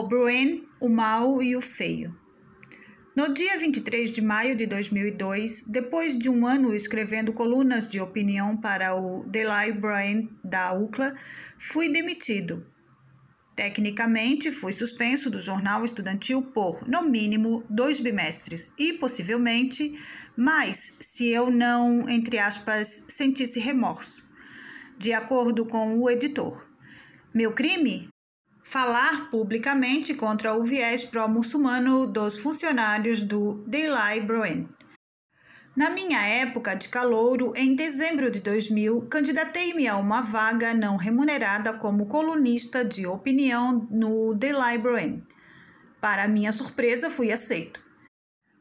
O Bruen, o Mal e o Feio. No dia 23 de maio de 2002, depois de um ano escrevendo colunas de opinião para o Daily Bruen da UCLA, fui demitido. Tecnicamente, fui suspenso do jornal estudantil por, no mínimo, dois bimestres e, possivelmente, mais se eu não, entre aspas, sentisse remorso, de acordo com o editor. Meu crime? Falar publicamente contra o viés pró-muçulmano dos funcionários do Daily Broen. Na minha época de calouro, em dezembro de 2000, candidatei-me a uma vaga não remunerada como colunista de opinião no Daily Broen. Para minha surpresa, fui aceito.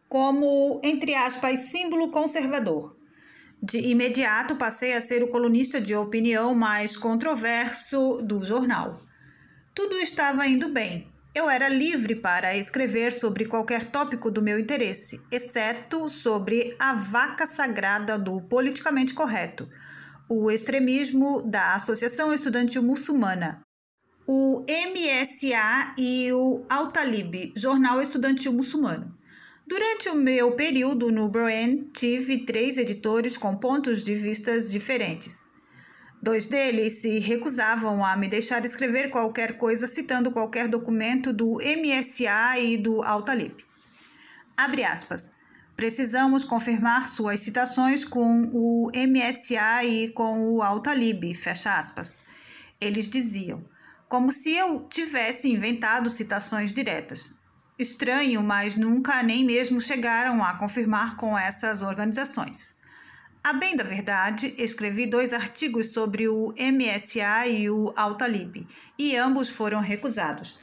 Como, entre aspas, símbolo conservador. De imediato passei a ser o colunista de opinião mais controverso do jornal. Tudo estava indo bem. Eu era livre para escrever sobre qualquer tópico do meu interesse, exceto sobre a vaca sagrada do politicamente correto, o extremismo da Associação Estudantil Muçulmana, o MSA e o Al-Talib, Jornal Estudantil Muçulmano. Durante o meu período no Broen, tive três editores com pontos de vistas diferentes. Dois deles se recusavam a me deixar escrever qualquer coisa citando qualquer documento do MSA e do Altalib. Abre aspas. Precisamos confirmar suas citações com o MSA e com o Altalib, fecha aspas. Eles diziam, como se eu tivesse inventado citações diretas. Estranho, mas nunca nem mesmo chegaram a confirmar com essas organizações. A bem da verdade, escrevi dois artigos sobre o MSA e o Al-Talib, e ambos foram recusados.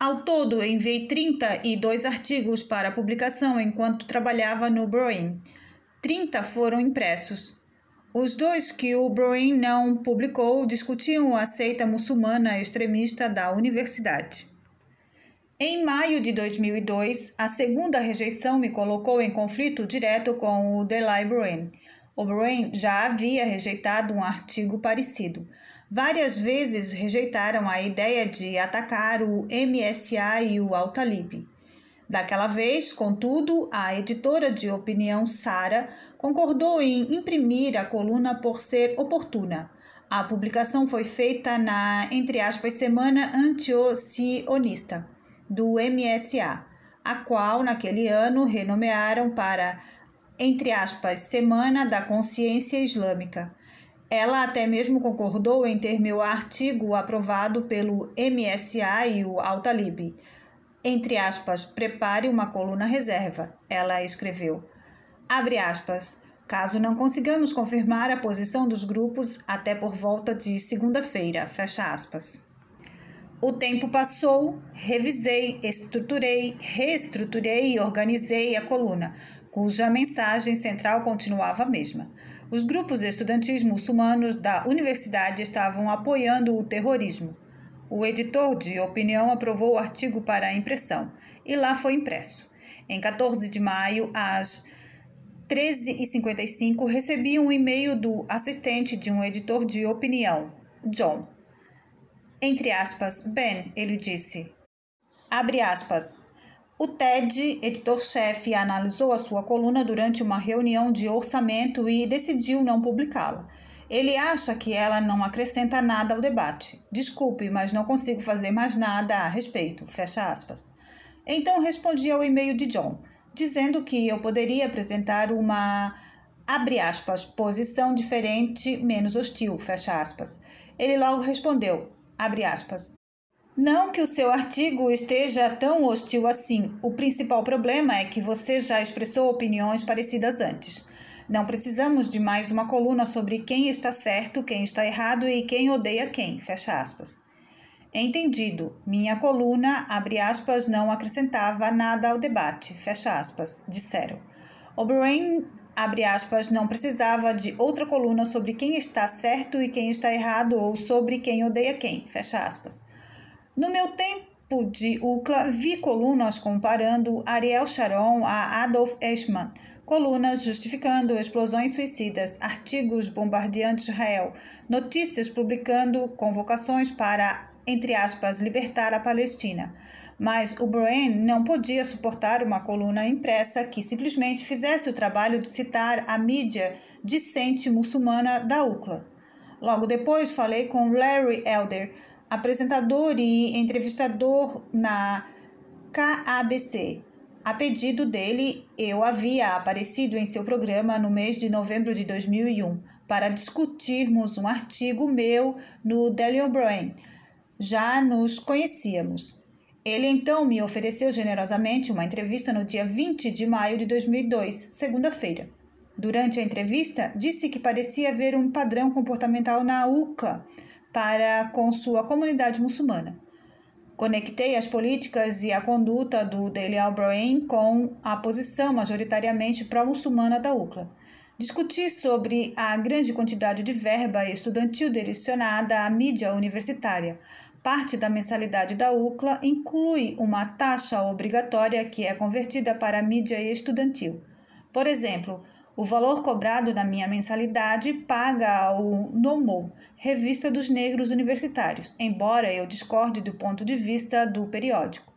Ao todo, enviei 32 artigos para publicação enquanto trabalhava no Broin. 30 foram impressos. Os dois que o Broin não publicou discutiam a seita muçulmana extremista da universidade. Em maio de 2002, a segunda rejeição me colocou em conflito direto com o The Librarian. O'Brien já havia rejeitado um artigo parecido. Várias vezes rejeitaram a ideia de atacar o MSA e o Al-Talib. Daquela vez, contudo, a editora de opinião Sara concordou em imprimir a coluna por ser oportuna. A publicação foi feita na, entre aspas, semana anti-sionista do MSA, a qual naquele ano renomearam para entre aspas, Semana da Consciência Islâmica. Ela até mesmo concordou em ter meu artigo aprovado pelo MSA e o Al-Talib. Entre aspas, prepare uma coluna reserva, ela escreveu. Abre aspas, caso não consigamos confirmar a posição dos grupos até por volta de segunda-feira, fecha aspas. O tempo passou, revisei, estruturei, reestruturei e organizei a coluna cuja mensagem central continuava a mesma. Os grupos estudantis muçulmanos da universidade estavam apoiando o terrorismo. O editor de opinião aprovou o artigo para impressão e lá foi impresso. Em 14 de maio, às 13h55, recebi um e-mail do assistente de um editor de opinião, John. Entre aspas, Ben, ele disse. Abre aspas. O TED, editor-chefe, analisou a sua coluna durante uma reunião de orçamento e decidiu não publicá-la. Ele acha que ela não acrescenta nada ao debate. Desculpe, mas não consigo fazer mais nada a respeito. Fecha aspas. Então respondi ao e-mail de John, dizendo que eu poderia apresentar uma abre aspas, posição diferente, menos hostil, fecha aspas. Ele logo respondeu, abre aspas, não que o seu artigo esteja tão hostil assim. O principal problema é que você já expressou opiniões parecidas antes. Não precisamos de mais uma coluna sobre quem está certo, quem está errado e quem odeia quem. Fecha aspas. Entendido. Minha coluna, abre aspas, não acrescentava nada ao debate. Fecha aspas. Disseram. O'Brien, abre aspas, não precisava de outra coluna sobre quem está certo e quem está errado ou sobre quem odeia quem. Fecha aspas. No meu tempo de UCLA, vi colunas comparando Ariel Sharon a Adolf Eichmann, colunas justificando explosões suicidas, artigos bombardeando Israel, notícias publicando convocações para entre aspas, libertar a Palestina. Mas o Broen não podia suportar uma coluna impressa que simplesmente fizesse o trabalho de citar a mídia discente muçulmana da UCLA. Logo depois falei com Larry Elder, apresentador e entrevistador na KABC. A pedido dele, eu havia aparecido em seu programa no mês de novembro de 2001 para discutirmos um artigo meu no Daily O'Brien. Já nos conhecíamos. Ele então me ofereceu generosamente uma entrevista no dia 20 de maio de 2002, segunda-feira. Durante a entrevista, disse que parecia haver um padrão comportamental na UCLA para com sua comunidade muçulmana. Conectei as políticas e a conduta do Daily O'Brien com a posição majoritariamente pró-muçulmana da UCLA. Discuti sobre a grande quantidade de verba estudantil direcionada à mídia universitária. Parte da mensalidade da UCLA inclui uma taxa obrigatória que é convertida para mídia estudantil. Por exemplo, o valor cobrado na minha mensalidade paga ao NOMO, Revista dos Negros Universitários, embora eu discorde do ponto de vista do periódico.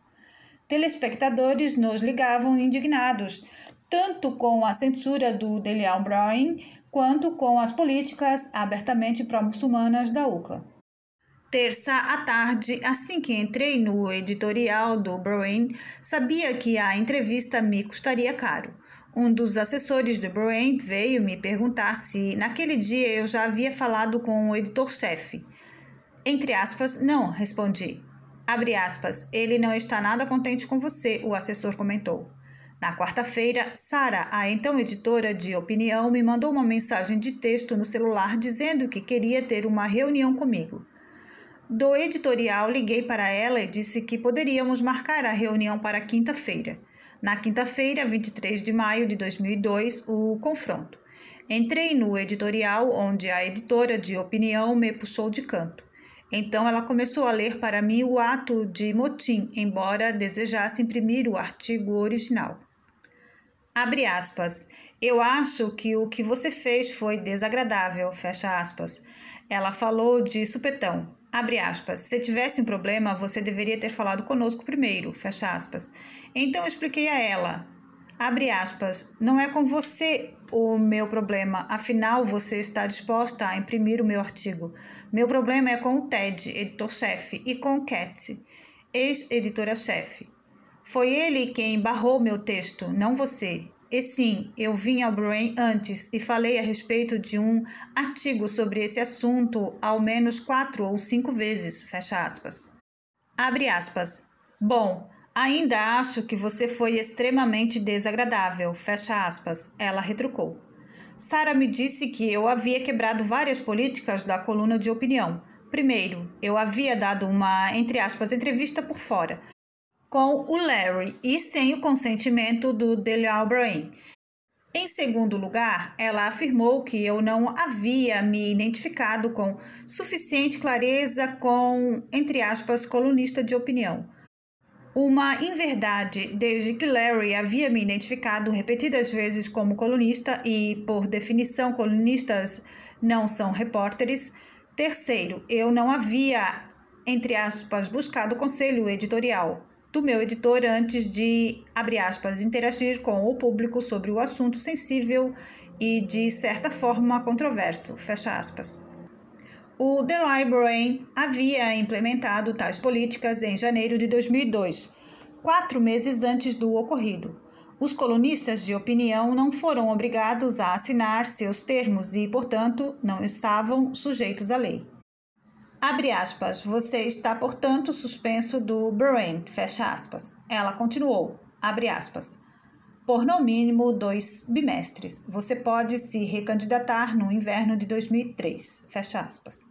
Telespectadores nos ligavam indignados, tanto com a censura do Delial Brown quanto com as políticas abertamente pró-muçulmanas da UCLA. Terça à tarde, assim que entrei no editorial do Brown, sabia que a entrevista me custaria caro. Um dos assessores do Brand veio me perguntar se naquele dia eu já havia falado com o editor-chefe. Entre aspas, não, respondi. Abre aspas, ele não está nada contente com você, o assessor comentou. Na quarta-feira, Sara, a então editora de opinião, me mandou uma mensagem de texto no celular dizendo que queria ter uma reunião comigo. Do editorial, liguei para ela e disse que poderíamos marcar a reunião para quinta-feira. Na quinta-feira, 23 de maio de 2002, o confronto. Entrei no editorial, onde a editora de opinião me puxou de canto. Então ela começou a ler para mim o ato de motim, embora desejasse imprimir o artigo original. Abre aspas. Eu acho que o que você fez foi desagradável, fecha aspas. Ela falou de supetão. Abre aspas. Se tivesse um problema, você deveria ter falado conosco primeiro. Fecha aspas. Então eu expliquei a ela. Abre aspas. Não é com você o meu problema. Afinal, você está disposta a imprimir o meu artigo. Meu problema é com o Ted, editor-chefe, e com o Cat, ex-editora-chefe. Foi ele quem barrou meu texto, não você. E sim, eu vim ao Brain antes e falei a respeito de um artigo sobre esse assunto ao menos quatro ou cinco vezes, fecha aspas. Abre aspas. Bom, ainda acho que você foi extremamente desagradável, fecha aspas. Ela retrucou. Sara me disse que eu havia quebrado várias políticas da coluna de opinião. Primeiro, eu havia dado uma, entre aspas, entrevista por fora, com o Larry e sem o consentimento do Delial Brain. Em segundo lugar, ela afirmou que eu não havia me identificado com suficiente clareza com, entre aspas, colunista de opinião. Uma inverdade, desde que Larry havia me identificado repetidas vezes como colunista e, por definição, colunistas não são repórteres. Terceiro, eu não havia, entre aspas, buscado conselho editorial do meu editor antes de, abre aspas, interagir com o público sobre o assunto sensível e, de certa forma, controverso, fecha aspas. O The Library havia implementado tais políticas em janeiro de 2002, quatro meses antes do ocorrido. Os colunistas de opinião não foram obrigados a assinar seus termos e, portanto, não estavam sujeitos à lei. Abre aspas, você está, portanto, suspenso do Brain, fecha aspas. Ela continuou, abre aspas. Por no mínimo dois bimestres. Você pode se recandidatar no inverno de 2003, fecha aspas.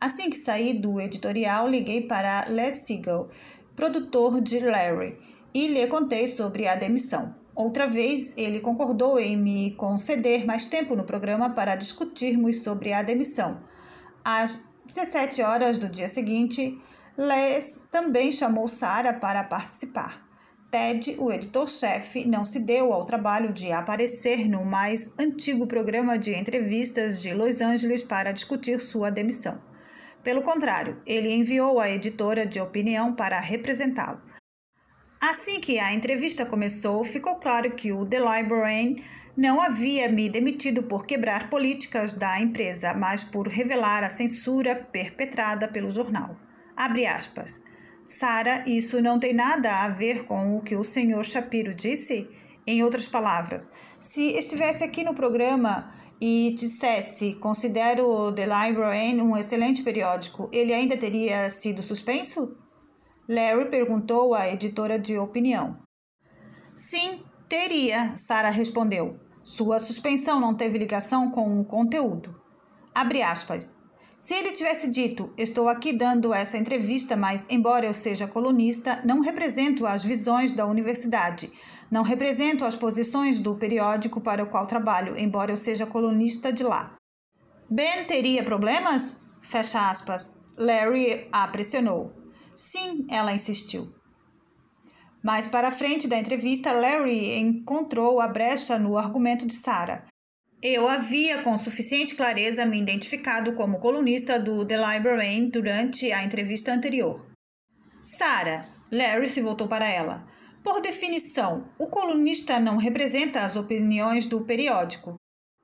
Assim que saí do editorial, liguei para Les Siegel, produtor de Larry, e lhe contei sobre a demissão. Outra vez, ele concordou em me conceder mais tempo no programa para discutirmos sobre a demissão. As 17 horas do dia seguinte, Les também chamou Sarah para participar. Ted, o editor-chefe, não se deu ao trabalho de aparecer no mais antigo programa de entrevistas de Los Angeles para discutir sua demissão. Pelo contrário, ele enviou a editora de opinião para representá-lo. Assim que a entrevista começou, ficou claro que o The Librarian não havia me demitido por quebrar políticas da empresa, mas por revelar a censura perpetrada pelo jornal. Abre aspas. Sara, isso não tem nada a ver com o que o senhor Shapiro disse? Em outras palavras, se estivesse aqui no programa e dissesse considero o The Librarian um excelente periódico, ele ainda teria sido suspenso? Larry perguntou à editora de opinião. Sim, teria, Sara respondeu. Sua suspensão não teve ligação com o conteúdo. Abre aspas. Se ele tivesse dito: Estou aqui dando essa entrevista, mas, embora eu seja colunista, não represento as visões da universidade, não represento as posições do periódico para o qual trabalho, embora eu seja colunista de lá. Ben teria problemas? Fecha aspas. Larry a pressionou. Sim, ela insistiu. Mais para frente da entrevista, Larry encontrou a brecha no argumento de Sarah. Eu havia com suficiente clareza me identificado como colunista do The Librarian durante a entrevista anterior. Sarah, Larry se voltou para ela. Por definição, o colunista não representa as opiniões do periódico.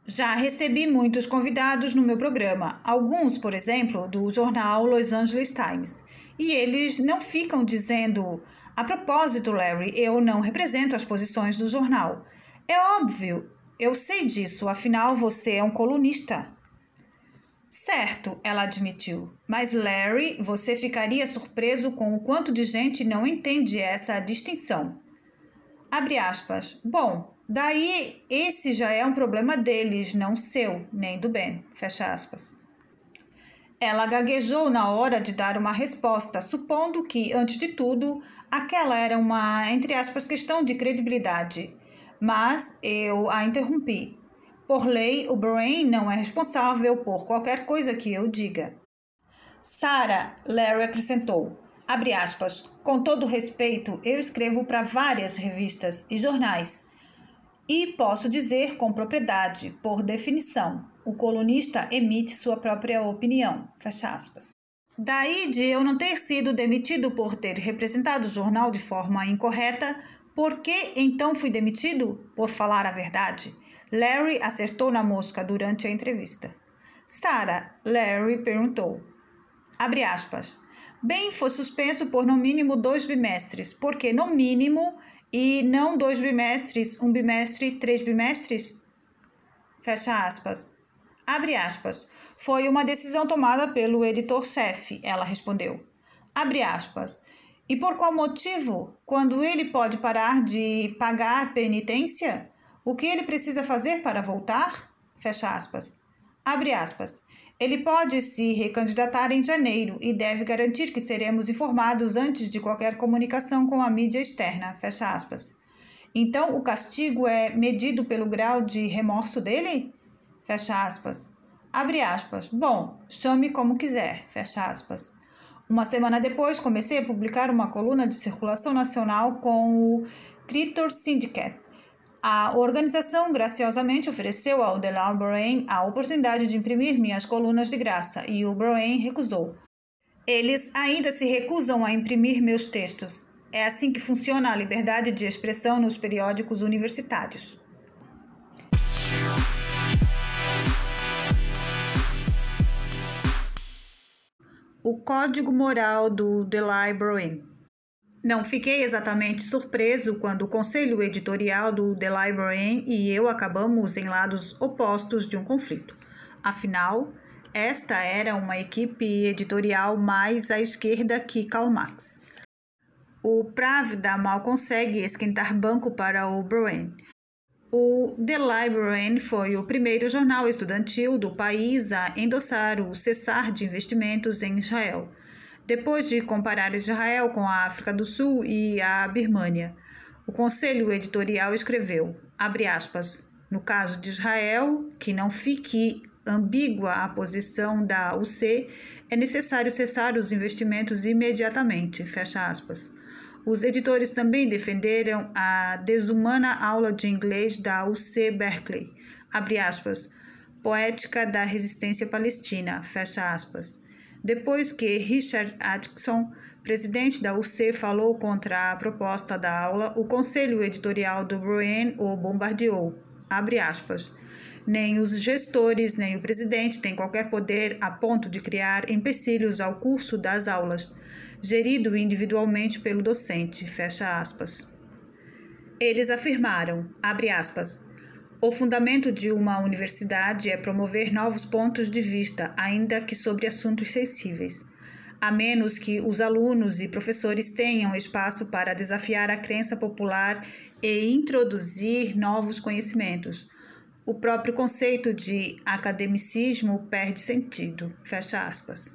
Já recebi muitos convidados no meu programa, alguns, por exemplo, do jornal Los Angeles Times, e eles não ficam dizendo: a propósito, Larry, eu não represento as posições do jornal. É óbvio, eu sei disso, afinal você é um colunista. Certo, ela admitiu. Mas, Larry, você ficaria surpreso com o quanto de gente não entende essa distinção. Abre aspas. Bom, daí esse já é um problema deles, não seu, nem do Ben. Fecha aspas. Ela gaguejou na hora de dar uma resposta, supondo que, antes de tudo, aquela era uma, entre aspas, questão de credibilidade mas eu a interrompi. Por lei, o Brain não é responsável por qualquer coisa que eu diga. Sarah, Larry acrescentou, abre aspas, com todo respeito, eu escrevo para várias revistas e jornais. E posso dizer com propriedade, por definição, o colunista emite sua própria opinião. Fecha aspas. Daí de eu não ter sido demitido por ter representado o jornal de forma incorreta, por que então fui demitido? Por falar a verdade. Larry acertou na mosca durante a entrevista. Sarah, Larry perguntou. Abre aspas. Bem, foi suspenso por no mínimo dois bimestres, porque no mínimo e não dois bimestres, um bimestre, três bimestres? Fecha aspas. Abre aspas. Foi uma decisão tomada pelo editor-chefe, ela respondeu. Abre aspas. E por qual motivo? Quando ele pode parar de pagar penitência? O que ele precisa fazer para voltar? Fecha aspas. Abre aspas. Ele pode se recandidatar em janeiro e deve garantir que seremos informados antes de qualquer comunicação com a mídia externa. Fecha aspas. Então, o castigo é medido pelo grau de remorso dele? Fecha aspas. Abre aspas. Bom, chame como quiser. Fecha aspas. Uma semana depois, comecei a publicar uma coluna de circulação nacional com o Critor Syndicate. A organização graciosamente ofereceu ao Delaware Brain a oportunidade de imprimir minhas colunas de graça e o Brain recusou. Eles ainda se recusam a imprimir meus textos. É assim que funciona a liberdade de expressão nos periódicos universitários. O código moral do The Library. Não fiquei exatamente surpreso quando o conselho editorial do The Library e eu acabamos em lados opostos de um conflito. Afinal, esta era uma equipe editorial mais à esquerda que Karl Marx. O Pravda mal consegue esquentar banco para o Bruin, o The Librarian foi o primeiro jornal estudantil do país a endossar o cessar de investimentos em Israel, depois de comparar Israel com a África do Sul e a Birmânia. O conselho editorial escreveu, aspas, no caso de Israel, que não fique ambígua a posição da UC, é necessário cessar os investimentos imediatamente, fecha aspas. Os editores também defenderam a desumana aula de inglês da UC Berkeley, abre aspas, poética da resistência palestina, fecha aspas. depois que Richard Atkinson, presidente da UC, falou contra a proposta da aula, o conselho editorial do Bruin o bombardeou. Abre aspas. Nem os gestores, nem o presidente têm qualquer poder a ponto de criar empecilhos ao curso das aulas, gerido individualmente pelo docente. Fecha aspas. Eles afirmaram, abre aspas, o fundamento de uma universidade é promover novos pontos de vista, ainda que sobre assuntos sensíveis, a menos que os alunos e professores tenham espaço para desafiar a crença popular e introduzir novos conhecimentos o próprio conceito de academicismo perde sentido. Fecha aspas.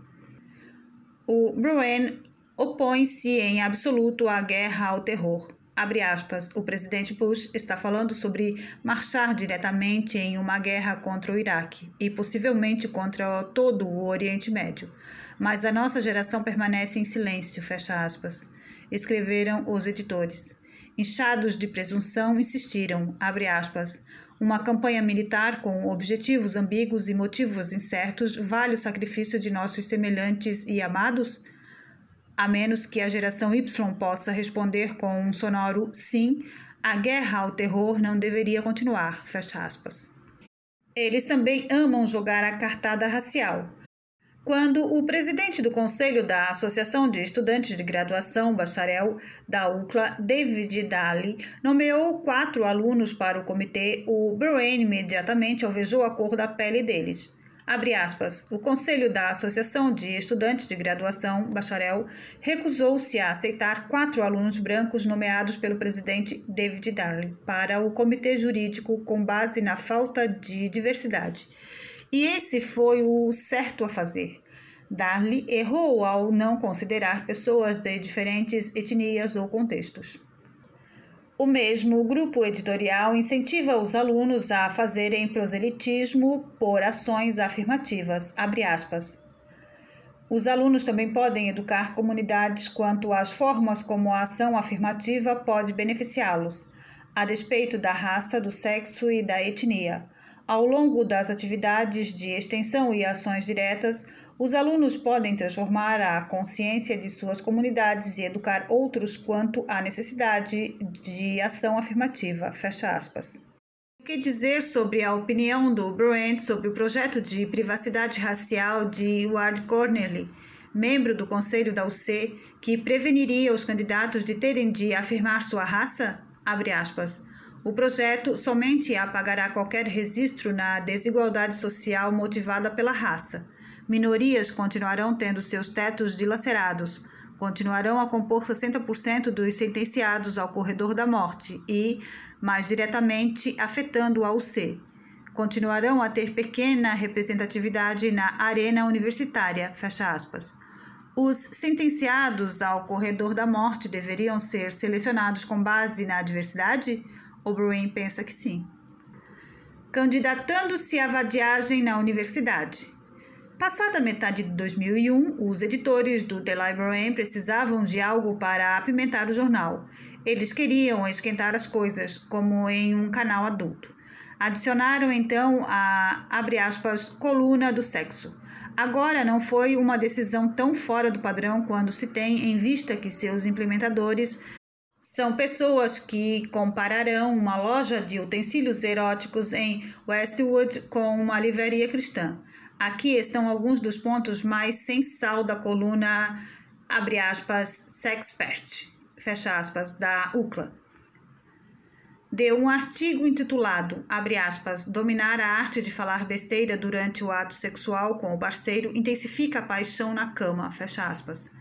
O Bruen opõe-se em absoluto à guerra ao terror. Abre aspas, o presidente Bush está falando sobre marchar diretamente em uma guerra contra o Iraque e possivelmente contra todo o Oriente Médio. Mas a nossa geração permanece em silêncio, fecha aspas. Escreveram os editores. Inchados de presunção, insistiram, abre aspas, uma campanha militar com objetivos ambíguos e motivos incertos vale o sacrifício de nossos semelhantes e amados? A menos que a geração Y possa responder com um sonoro sim, a guerra ao terror não deveria continuar. Fecha aspas. Eles também amam jogar a cartada racial. Quando o presidente do Conselho da Associação de Estudantes de Graduação Bacharel da UCLA, David Daly, nomeou quatro alunos para o comitê, o Brain imediatamente alvejou a cor da pele deles. Abre aspas, o Conselho da Associação de Estudantes de Graduação Bacharel recusou-se a aceitar quatro alunos brancos nomeados pelo presidente David Daly para o comitê jurídico com base na falta de diversidade e esse foi o certo a fazer. Darley errou ao não considerar pessoas de diferentes etnias ou contextos. O mesmo grupo editorial incentiva os alunos a fazerem proselitismo por ações afirmativas. Os alunos também podem educar comunidades quanto às formas como a ação afirmativa pode beneficiá-los, a despeito da raça, do sexo e da etnia. Ao longo das atividades de extensão e ações diretas, os alunos podem transformar a consciência de suas comunidades e educar outros quanto à necessidade de ação afirmativa. Fecha aspas. O que dizer sobre a opinião do Brent sobre o projeto de privacidade racial de Ward Cornely, membro do conselho da UC, que preveniria os candidatos de terem de afirmar sua raça? Abre aspas. O projeto somente apagará qualquer registro na desigualdade social motivada pela raça. Minorias continuarão tendo seus tetos dilacerados, continuarão a compor 60% dos sentenciados ao corredor da morte e, mais diretamente, afetando a UC. Continuarão a ter pequena representatividade na arena universitária. Fecha aspas. Os sentenciados ao corredor da morte deveriam ser selecionados com base na diversidade? O Bruin pensa que sim. Candidatando-se à vadiagem na universidade. Passada a metade de 2001, os editores do The Librarian precisavam de algo para apimentar o jornal. Eles queriam esquentar as coisas, como em um canal adulto. Adicionaram então a, aspas, coluna do sexo. Agora não foi uma decisão tão fora do padrão quando se tem em vista que seus implementadores são pessoas que compararão uma loja de utensílios eróticos em Westwood com uma livraria cristã. Aqui estão alguns dos pontos mais sem sal da coluna, abre aspas, Sexpert, fecha aspas, da UCLA. Deu um artigo intitulado, abre aspas, Dominar a arte de falar besteira durante o ato sexual com o parceiro intensifica a paixão na cama, fecha aspas.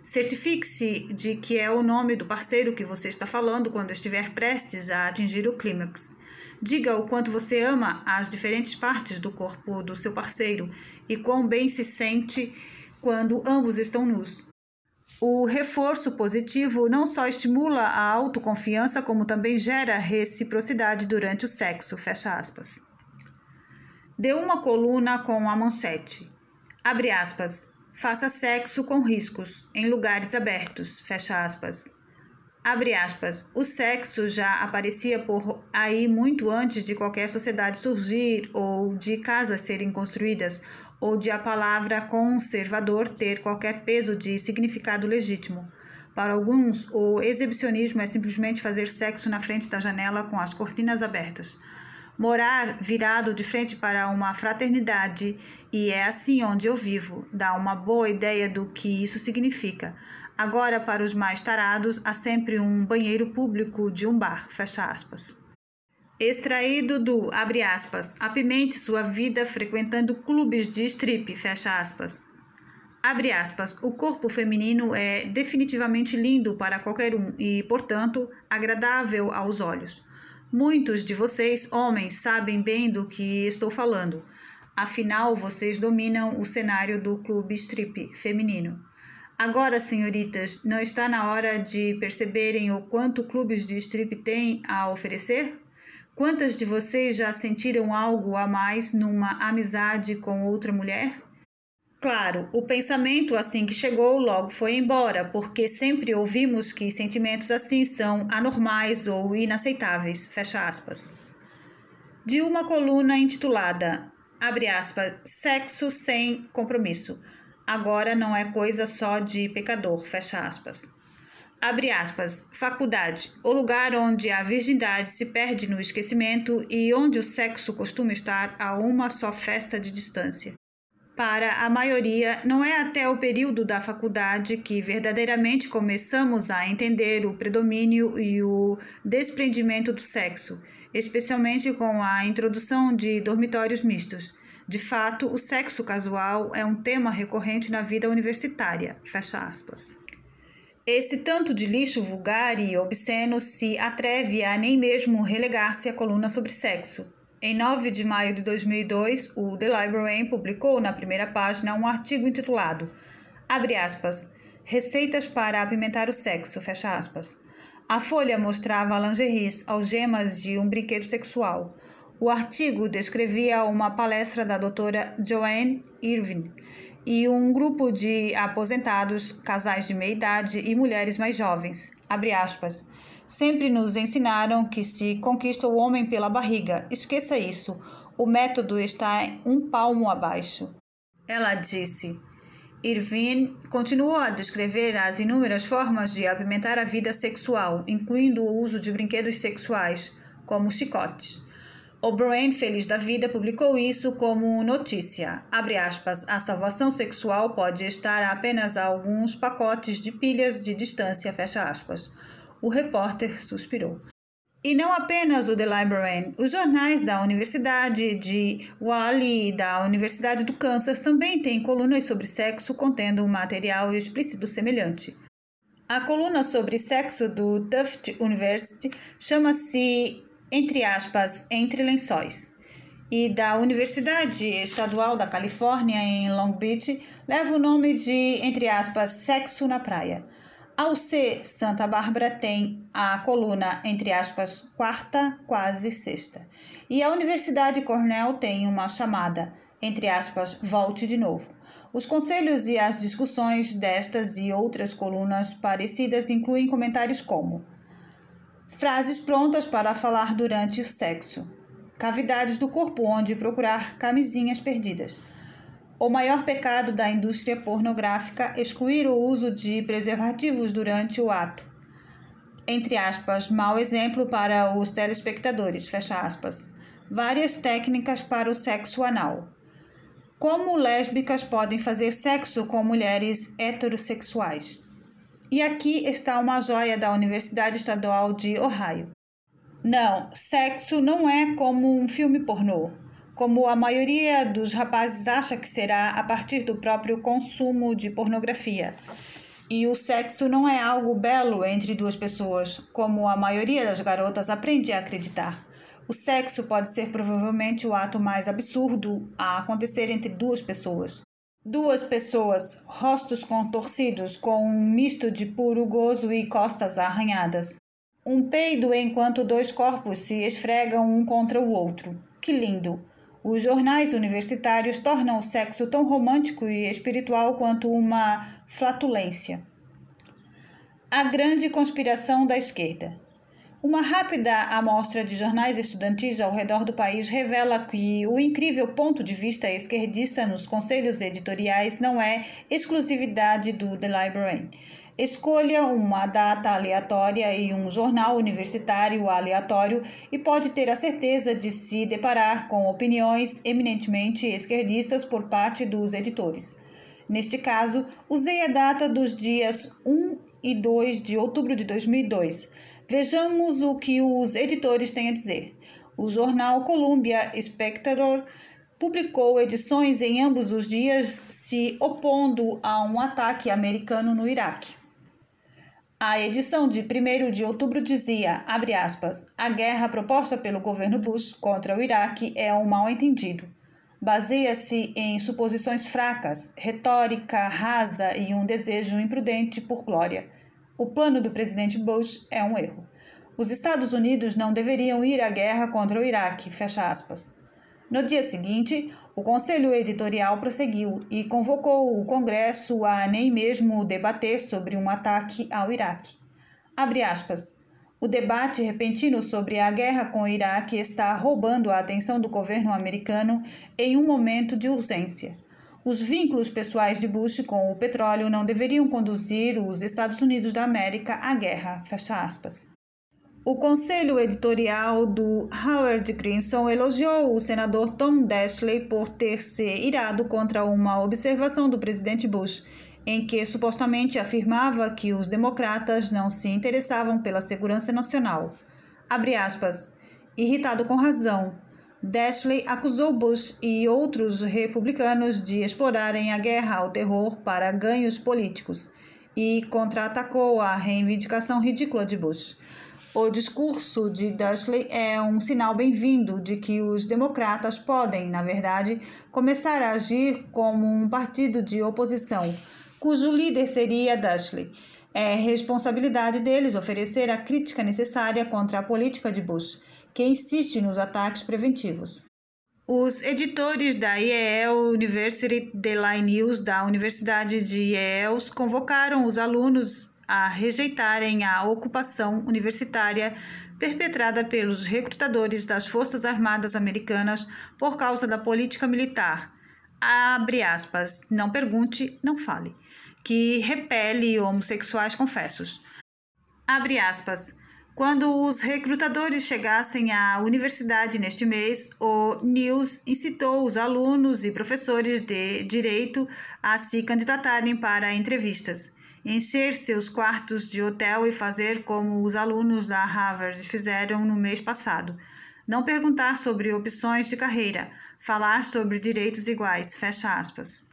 Certifique-se de que é o nome do parceiro que você está falando quando estiver prestes a atingir o clímax. Diga o quanto você ama as diferentes partes do corpo do seu parceiro e quão bem se sente quando ambos estão nus. O reforço positivo não só estimula a autoconfiança, como também gera reciprocidade durante o sexo. Fecha aspas. Deu uma coluna com a manchete. Abre aspas. Faça sexo com riscos, em lugares abertos, fecha aspas. Abre aspas. O sexo já aparecia por aí muito antes de qualquer sociedade surgir ou de casas serem construídas ou de a palavra conservador ter qualquer peso de significado legítimo. Para alguns, o exibicionismo é simplesmente fazer sexo na frente da janela com as cortinas abertas. Morar virado de frente para uma fraternidade, e é assim onde eu vivo, dá uma boa ideia do que isso significa. Agora, para os mais tarados, há sempre um banheiro público de um bar, fecha aspas. Extraído do, abre aspas, apimente sua vida frequentando clubes de strip, fecha aspas. Abre aspas, o corpo feminino é definitivamente lindo para qualquer um e, portanto, agradável aos olhos. Muitos de vocês, homens, sabem bem do que estou falando. Afinal, vocês dominam o cenário do clube strip feminino. Agora, senhoritas, não está na hora de perceberem o quanto clubes de strip têm a oferecer? Quantas de vocês já sentiram algo a mais numa amizade com outra mulher? Claro, o pensamento assim que chegou logo foi embora, porque sempre ouvimos que sentimentos assim são anormais ou inaceitáveis. Fecha aspas. De uma coluna intitulada, abre aspas, Sexo sem compromisso. Agora não é coisa só de pecador. Fecha aspas abre aspas, faculdade, o lugar onde a virgindade se perde no esquecimento e onde o sexo costuma estar a uma só festa de distância. Para a maioria, não é até o período da faculdade que verdadeiramente começamos a entender o predomínio e o desprendimento do sexo, especialmente com a introdução de dormitórios mistos. De fato, o sexo casual é um tema recorrente na vida universitária. Fecha aspas. Esse tanto de lixo vulgar e obsceno se atreve a nem mesmo relegar-se à coluna sobre sexo. Em 9 de maio de 2002, o The Librarian publicou na primeira página um artigo intitulado abre aspas, Receitas para apimentar o sexo, fecha aspas. A folha mostrava lingeries, algemas de um brinquedo sexual. O artigo descrevia uma palestra da doutora Joanne Irving, e um grupo de aposentados, casais de meia idade e mulheres mais jovens. Aspas, Sempre nos ensinaram que se conquista o homem pela barriga. Esqueça isso. O método está um palmo abaixo. Ela disse. Irvine continuou a descrever as inúmeras formas de apimentar a vida sexual, incluindo o uso de brinquedos sexuais, como chicotes. O'Brien, feliz da vida, publicou isso como notícia. Abre aspas, a salvação sexual pode estar apenas a alguns pacotes de pilhas de distância, fecha aspas. O repórter suspirou. E não apenas o The Librarian, os jornais da Universidade de Wally e da Universidade do Kansas também têm colunas sobre sexo contendo um material explícito semelhante. A coluna sobre sexo do Tufts University chama-se entre aspas, entre lençóis, e da Universidade Estadual da Califórnia em Long Beach leva o nome de, entre aspas, Sexo na Praia. Ao C, Santa Bárbara tem a coluna, entre aspas, quarta, quase sexta. E a Universidade Cornell tem uma chamada, entre aspas, volte de novo. Os conselhos e as discussões destas e outras colunas parecidas incluem comentários como Frases prontas para falar durante o sexo. Cavidades do corpo onde procurar camisinhas perdidas. O maior pecado da indústria pornográfica excluir o uso de preservativos durante o ato. Entre aspas, mau exemplo para os telespectadores, fecha aspas. Várias técnicas para o sexo anal. Como lésbicas podem fazer sexo com mulheres heterossexuais. E aqui está uma joia da Universidade Estadual de Ohio. Não, sexo não é como um filme pornô, como a maioria dos rapazes acha que será a partir do próprio consumo de pornografia. E o sexo não é algo belo entre duas pessoas, como a maioria das garotas aprende a acreditar. O sexo pode ser provavelmente o ato mais absurdo a acontecer entre duas pessoas. Duas pessoas, rostos contorcidos, com um misto de puro gozo e costas arranhadas. Um peido enquanto dois corpos se esfregam um contra o outro. Que lindo! Os jornais universitários tornam o sexo tão romântico e espiritual quanto uma flatulência. A grande conspiração da esquerda. Uma rápida amostra de jornais estudantis ao redor do país revela que o incrível ponto de vista esquerdista nos conselhos editoriais não é exclusividade do The Library. Escolha uma data aleatória e um jornal universitário aleatório e pode ter a certeza de se deparar com opiniões eminentemente esquerdistas por parte dos editores. Neste caso, usei a data dos dias 1 e 2 de outubro de 2002 Vejamos o que os editores têm a dizer. O jornal Columbia Spectator publicou edições em ambos os dias se opondo a um ataque americano no Iraque. A edição de 1 de outubro dizia, abre aspas, a guerra proposta pelo governo Bush contra o Iraque é um mal-entendido. Baseia-se em suposições fracas, retórica rasa e um desejo imprudente por glória. O plano do presidente Bush é um erro. Os Estados Unidos não deveriam ir à guerra contra o Iraque, fecha aspas. No dia seguinte, o conselho editorial prosseguiu e convocou o Congresso a nem mesmo debater sobre um ataque ao Iraque. Abre aspas. O debate repentino sobre a guerra com o Iraque está roubando a atenção do governo americano em um momento de urgência. Os vínculos pessoais de Bush com o petróleo não deveriam conduzir os Estados Unidos da América à guerra. Fecha aspas. O conselho editorial do Howard Grinson elogiou o senador Tom Dashley por ter se irado contra uma observação do presidente Bush, em que supostamente afirmava que os democratas não se interessavam pela segurança nacional. Abre aspas. Irritado com razão, Dashley acusou Bush e outros republicanos de explorarem a guerra ao terror para ganhos políticos e contra-atacou a reivindicação ridícula de Bush. O discurso de Dashley é um sinal bem-vindo de que os democratas podem, na verdade, começar a agir como um partido de oposição, cujo líder seria Dashley. É responsabilidade deles oferecer a crítica necessária contra a política de Bush que insiste nos ataques preventivos. Os editores da Yale University Line News da Universidade de Yale convocaram os alunos a rejeitarem a ocupação universitária perpetrada pelos recrutadores das Forças Armadas Americanas por causa da política militar. Abre aspas, não pergunte, não fale, que repele homossexuais confessos. Abre aspas, quando os recrutadores chegassem à universidade neste mês, o News incitou os alunos e professores de direito a se candidatarem para entrevistas, encher seus quartos de hotel e fazer como os alunos da Harvard fizeram no mês passado. Não perguntar sobre opções de carreira, falar sobre direitos iguais. Fecha aspas.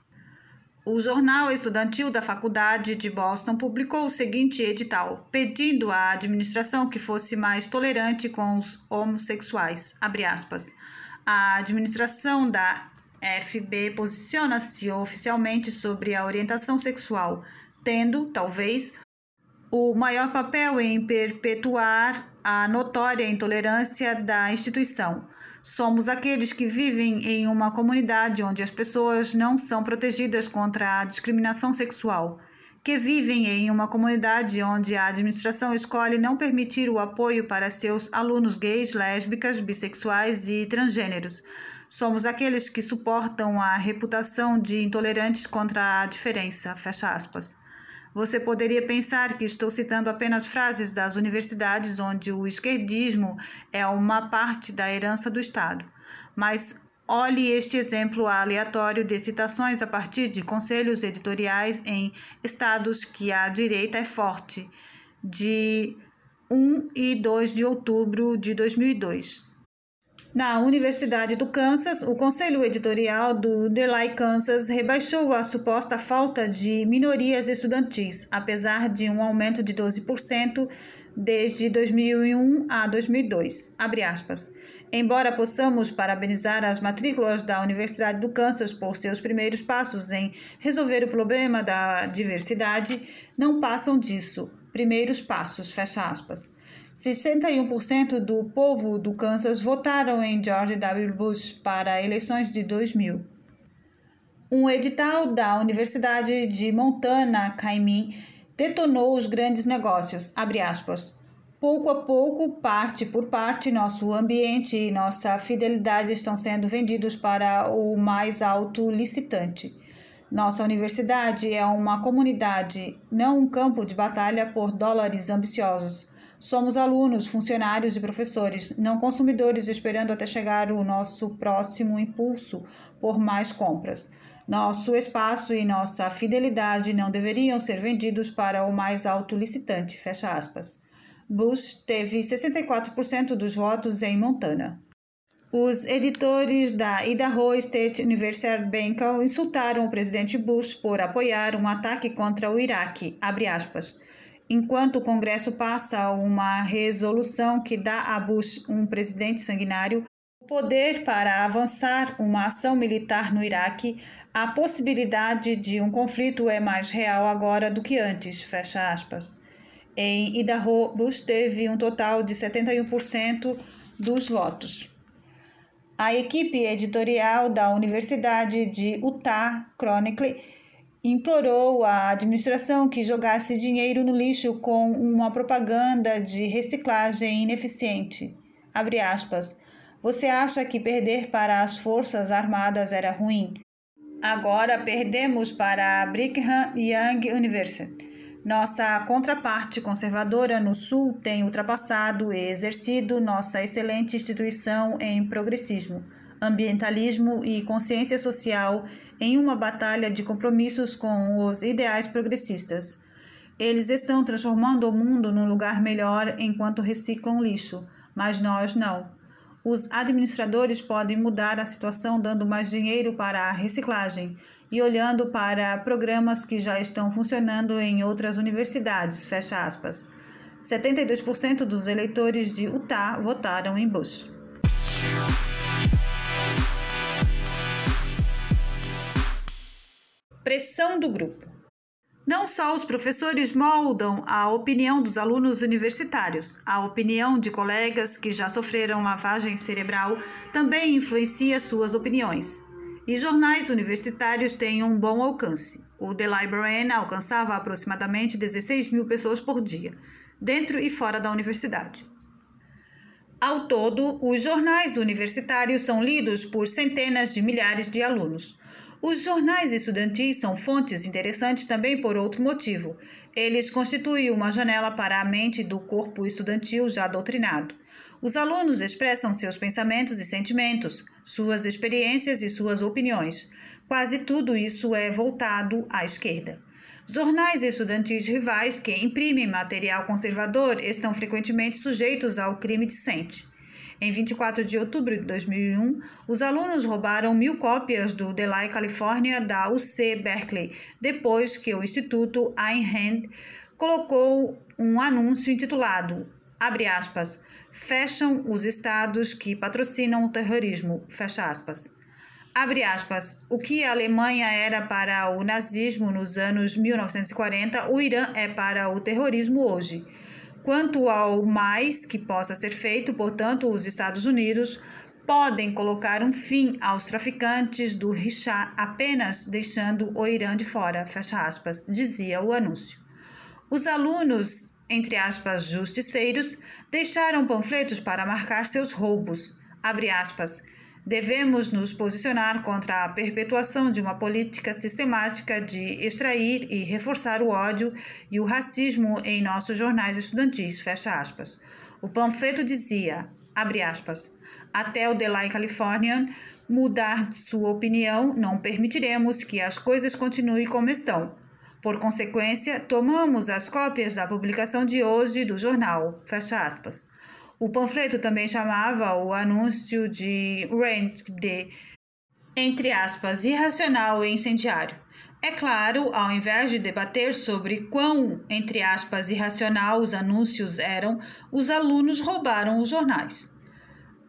O jornal estudantil da Faculdade de Boston publicou o seguinte edital, pedindo à administração que fosse mais tolerante com os homossexuais. A administração da FB posiciona-se oficialmente sobre a orientação sexual, tendo, talvez, o maior papel em perpetuar a notória intolerância da instituição. Somos aqueles que vivem em uma comunidade onde as pessoas não são protegidas contra a discriminação sexual, que vivem em uma comunidade onde a administração escolhe não permitir o apoio para seus alunos gays, lésbicas, bissexuais e transgêneros. Somos aqueles que suportam a reputação de intolerantes contra a diferença. Fecha aspas. Você poderia pensar que estou citando apenas frases das universidades onde o esquerdismo é uma parte da herança do Estado. Mas olhe este exemplo aleatório de citações a partir de conselhos editoriais em estados que a direita é forte, de 1 e 2 de outubro de 2002. Na Universidade do Kansas, o conselho editorial do Delay Kansas rebaixou a suposta falta de minorias estudantis, apesar de um aumento de 12% desde 2001 a 2002. Embora possamos parabenizar as matrículas da Universidade do Kansas por seus primeiros passos em resolver o problema da diversidade, não passam disso. Primeiros passos, fecha aspas. 61% do povo do Kansas votaram em George W. Bush para eleições de 2000. Um edital da Universidade de Montana, Cayman, detonou os grandes negócios, Pouco a pouco, parte por parte, nosso ambiente e nossa fidelidade estão sendo vendidos para o mais alto licitante. Nossa universidade é uma comunidade, não um campo de batalha por dólares ambiciosos. Somos alunos, funcionários e professores, não consumidores esperando até chegar o nosso próximo impulso por mais compras. Nosso espaço e nossa fidelidade não deveriam ser vendidos para o mais alto licitante. Fecha aspas. Bush teve 64% dos votos em Montana. Os editores da Idaho State University Bank insultaram o presidente Bush por apoiar um ataque contra o Iraque, enquanto o Congresso passa uma resolução que dá a Bush, um presidente sanguinário, o poder para avançar uma ação militar no Iraque, a possibilidade de um conflito é mais real agora do que antes, fecha aspas. Em Idaho, Bush teve um total de 71% dos votos. A equipe editorial da Universidade de Utah Chronicle implorou à administração que jogasse dinheiro no lixo com uma propaganda de reciclagem ineficiente. Abre aspas. Você acha que perder para as Forças Armadas era ruim? Agora perdemos para a Brigham Young University. Nossa contraparte conservadora no Sul tem ultrapassado e exercido nossa excelente instituição em progressismo, ambientalismo e consciência social em uma batalha de compromissos com os ideais progressistas. Eles estão transformando o mundo num lugar melhor enquanto reciclam lixo, mas nós não. Os administradores podem mudar a situação dando mais dinheiro para a reciclagem e olhando para programas que já estão funcionando em outras universidades, fecha aspas. 72% dos eleitores de Utah votaram em Bush. Pressão do grupo. Não só os professores moldam a opinião dos alunos universitários, a opinião de colegas que já sofreram lavagem cerebral também influencia suas opiniões. E jornais universitários têm um bom alcance. O The Librarian alcançava aproximadamente 16 mil pessoas por dia, dentro e fora da universidade. Ao todo, os jornais universitários são lidos por centenas de milhares de alunos. Os jornais estudantis são fontes interessantes também por outro motivo. Eles constituem uma janela para a mente do corpo estudantil já doutrinado. Os alunos expressam seus pensamentos e sentimentos, suas experiências e suas opiniões. Quase tudo isso é voltado à esquerda. Jornais estudantis rivais que imprimem material conservador estão frequentemente sujeitos ao crime decente. Em 24 de outubro de 2001, os alunos roubaram mil cópias do Delay California da UC Berkeley, depois que o Instituto Ayn Rand colocou um anúncio intitulado, abre aspas, fecham os estados que patrocinam o terrorismo, fecha aspas. Abre aspas, o que a Alemanha era para o nazismo nos anos 1940, o Irã é para o terrorismo hoje. Quanto ao mais que possa ser feito, portanto, os Estados Unidos podem colocar um fim aos traficantes do Richá apenas deixando o Irã de fora, fecha aspas, dizia o anúncio. Os alunos entre aspas, justiceiros, deixaram panfletos para marcar seus roubos. Abre aspas. Devemos nos posicionar contra a perpetuação de uma política sistemática de extrair e reforçar o ódio e o racismo em nossos jornais estudantis. Fecha aspas. O panfleto dizia, abre aspas, até o Delay Californian mudar sua opinião, não permitiremos que as coisas continuem como estão. Por consequência, tomamos as cópias da publicação de hoje do jornal. Fecha aspas. O panfleto também chamava o anúncio de Rent de, entre aspas, irracional e incendiário. É claro, ao invés de debater sobre quão, entre aspas, irracional os anúncios eram, os alunos roubaram os jornais.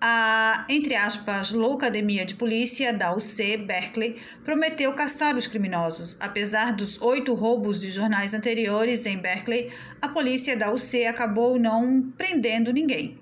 A, entre aspas, Loucademia de Polícia da UC Berkeley prometeu caçar os criminosos. Apesar dos oito roubos de jornais anteriores em Berkeley, a polícia da UC acabou não prendendo ninguém.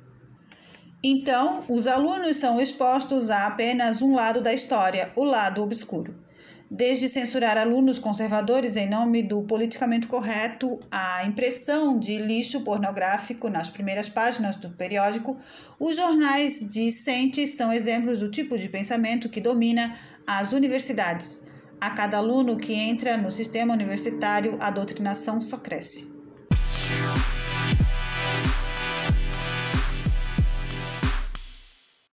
Então, os alunos são expostos a apenas um lado da história, o lado obscuro. Desde censurar alunos conservadores em nome do politicamente correto, a impressão de lixo pornográfico nas primeiras páginas do periódico, os jornais discentes são exemplos do tipo de pensamento que domina as universidades. A cada aluno que entra no sistema universitário, a doutrinação só cresce.